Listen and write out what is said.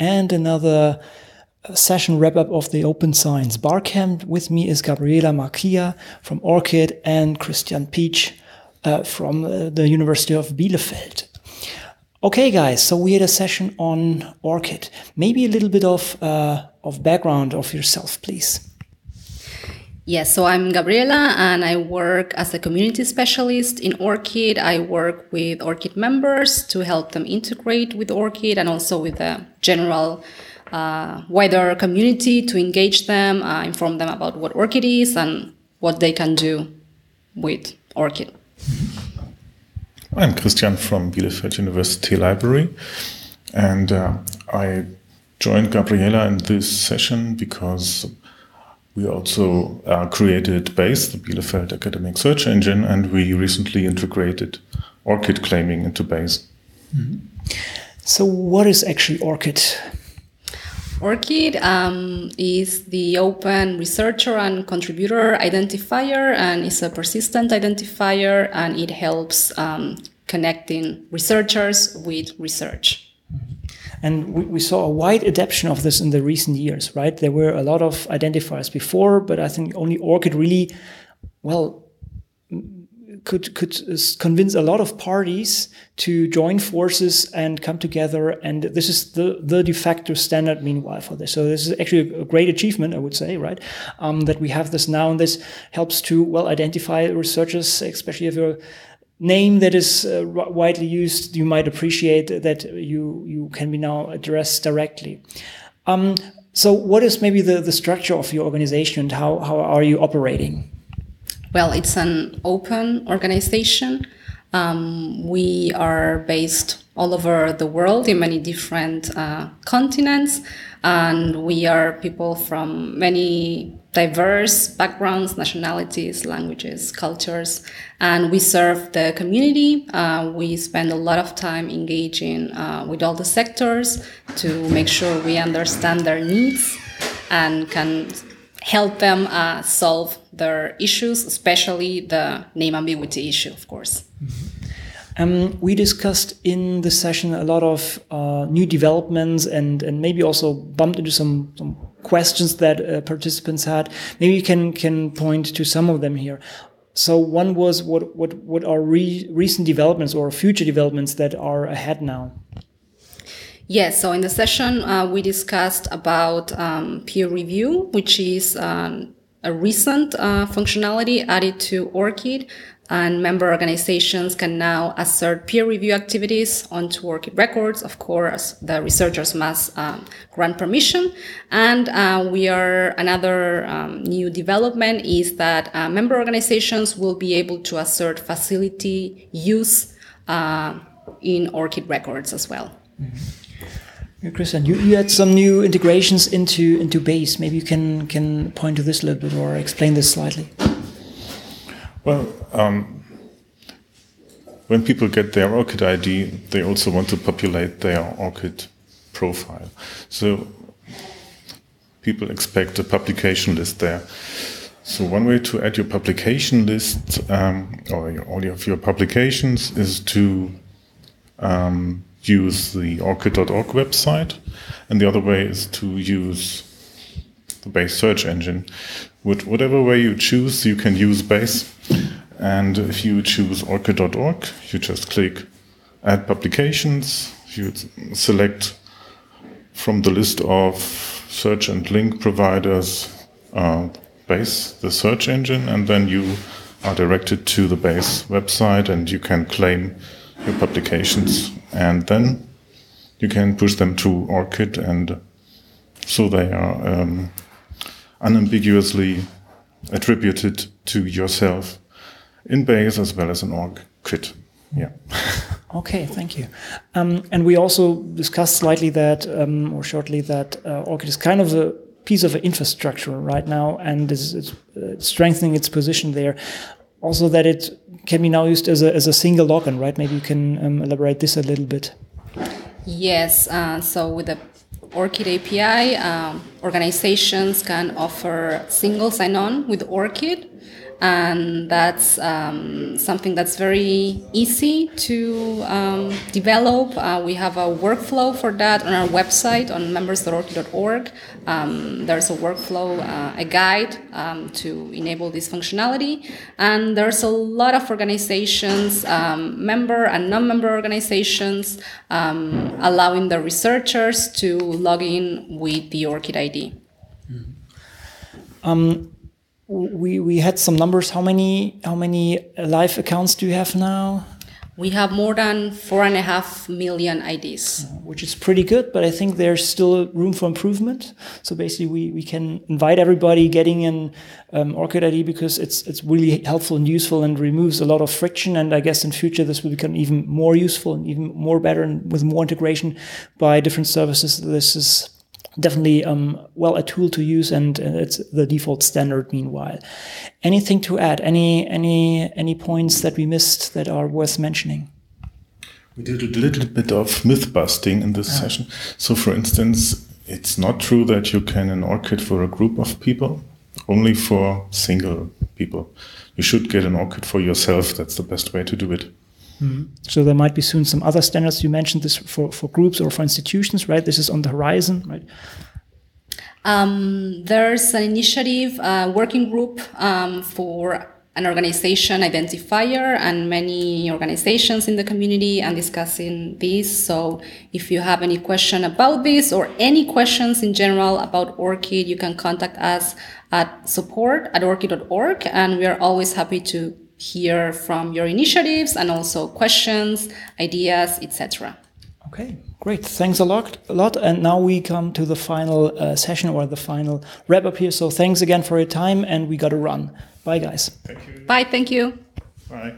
and another uh, session wrap up of the Open Science Barcamp. With me is Gabriela Marquia from ORCID and Christian Pietsch uh, from uh, the University of Bielefeld. Okay, guys, so we had a session on ORCID. Maybe a little bit of, uh, of background of yourself, please. Yes, so I'm Gabriela and I work as a community specialist in ORCID. I work with ORCID members to help them integrate with ORCID and also with the general uh, wider community to engage them, uh, inform them about what ORCID is and what they can do with ORCID. I'm Christian from Bielefeld University Library, and uh, I joined Gabriela in this session because we also uh, created BASE, the Bielefeld Academic Search Engine, and we recently integrated ORCID claiming into BASE. Mm -hmm. So, what is actually ORCID? ORCID um, is the open researcher and contributor identifier and is a persistent identifier and it helps um, connecting researchers with research. And we, we, saw a wide adoption of this in the recent years, right? There were a lot of identifiers before, but I think only ORCID really, well, could could convince a lot of parties to join forces and come together. And this is the the de facto standard meanwhile for this. So this is actually a great achievement, I would say, right? Um, that we have this now, and this helps to well identify researchers, especially if you're name that is uh, widely used, you might appreciate that you you can be now addressed directly. Um, so, what is maybe the, the structure of your organization and how, how are you operating? Well, it's an open organization. Um, we are based all over the world in many different uh, continents, and we are people from many diverse backgrounds, nationalities, languages, cultures, and we serve the community. Uh, we spend a lot of time engaging uh, with all the sectors to make sure we understand their needs and can help them uh, solve their issues, especially the name ambiguity issue, of course. Mm-hmm. Um, we discussed in the session a lot of uh, new developments and, and maybe also bumped into some, some questions that uh, participants had. Maybe you can, can point to some of them here. So one was what, what, what are re recent developments or future developments that are ahead now? Yes, so in the session, uh, we discussed about um, peer review, which is um, a recent uh, functionality added to ORCID and member organizations can now assert peer review activities onto ORCID records. Of course, the researchers must um, grant permission. And uh, we are another um, new development is that uh, member organizations will be able to assert facility use uh, in ORCID records as well. Mm -hmm. Christian, you, you had some new integrations into into Base. Maybe you can can point to this a little bit or explain this slightly. Well, um, when people get their ORCID ID, they also want to populate their ORCID profile. So people expect a publication list there. So one way to add your publication list um, or your, all of your publications is to um, use the ORCID.org website, and the other way is to use the Base search engine. With whatever way you choose, you can use Base. And if you choose orcid.org, you just click Add Publications. You select from the list of search and link providers uh, Base, the search engine, and then you are directed to the Base website and you can claim your publications. And then you can push them to ORCID, and so they are um, unambiguously attributed to yourself in Base as well as in org kit. Yeah. okay, thank you. Um, and we also discussed slightly that, um, or shortly, that uh, ORCID is kind of a piece of infrastructure right now and is, is uh, strengthening its position there. Also, that it can be now used as a, as a single login, right? Maybe you can um, elaborate this a little bit. Yes. Uh, so, with the ORCID API, um, organizations can offer single sign on with ORCID and that's um, something that's very easy to um, develop. Uh, we have a workflow for that on our website on members.orcid.org. Um, there's a workflow, uh, a guide um, to enable this functionality, and there's a lot of organizations, um, member and non-member organizations, um, allowing the researchers to log in with the ORCID ID. We we had some numbers. How many how many live accounts do you have now? We have more than four and a half million IDs, which is pretty good. But I think there's still room for improvement. So basically, we, we can invite everybody getting an um, ORCID ID because it's it's really helpful and useful and removes a lot of friction. And I guess in future this will become even more useful and even more better and with more integration by different services. This is definitely um, well a tool to use and uh, it's the default standard meanwhile. Anything to add? Any any any points that we missed that are worth mentioning? We did a little bit of myth busting in this ah. session. So for instance it's not true that you can an ORCID for a group of people only for single people. You should get an ORCID for yourself. That's the best way to do it Mm. So there might be soon some other standards. You mentioned this for, for groups or for institutions, right? This is on the horizon, right? Um, there's an initiative, uh, working group um, for an organization identifier and many organizations in the community and discussing this. So if you have any question about this or any questions in general about ORCID, you can contact us at support at orcid.org and we are always happy to hear from your initiatives and also questions, ideas, etc. Okay, great. Thanks a lot, a lot. And now we come to the final uh, session or the final wrap up here. So thanks again for your time, and we got to run. Bye, guys. Thank you. Bye. Thank you. Bye.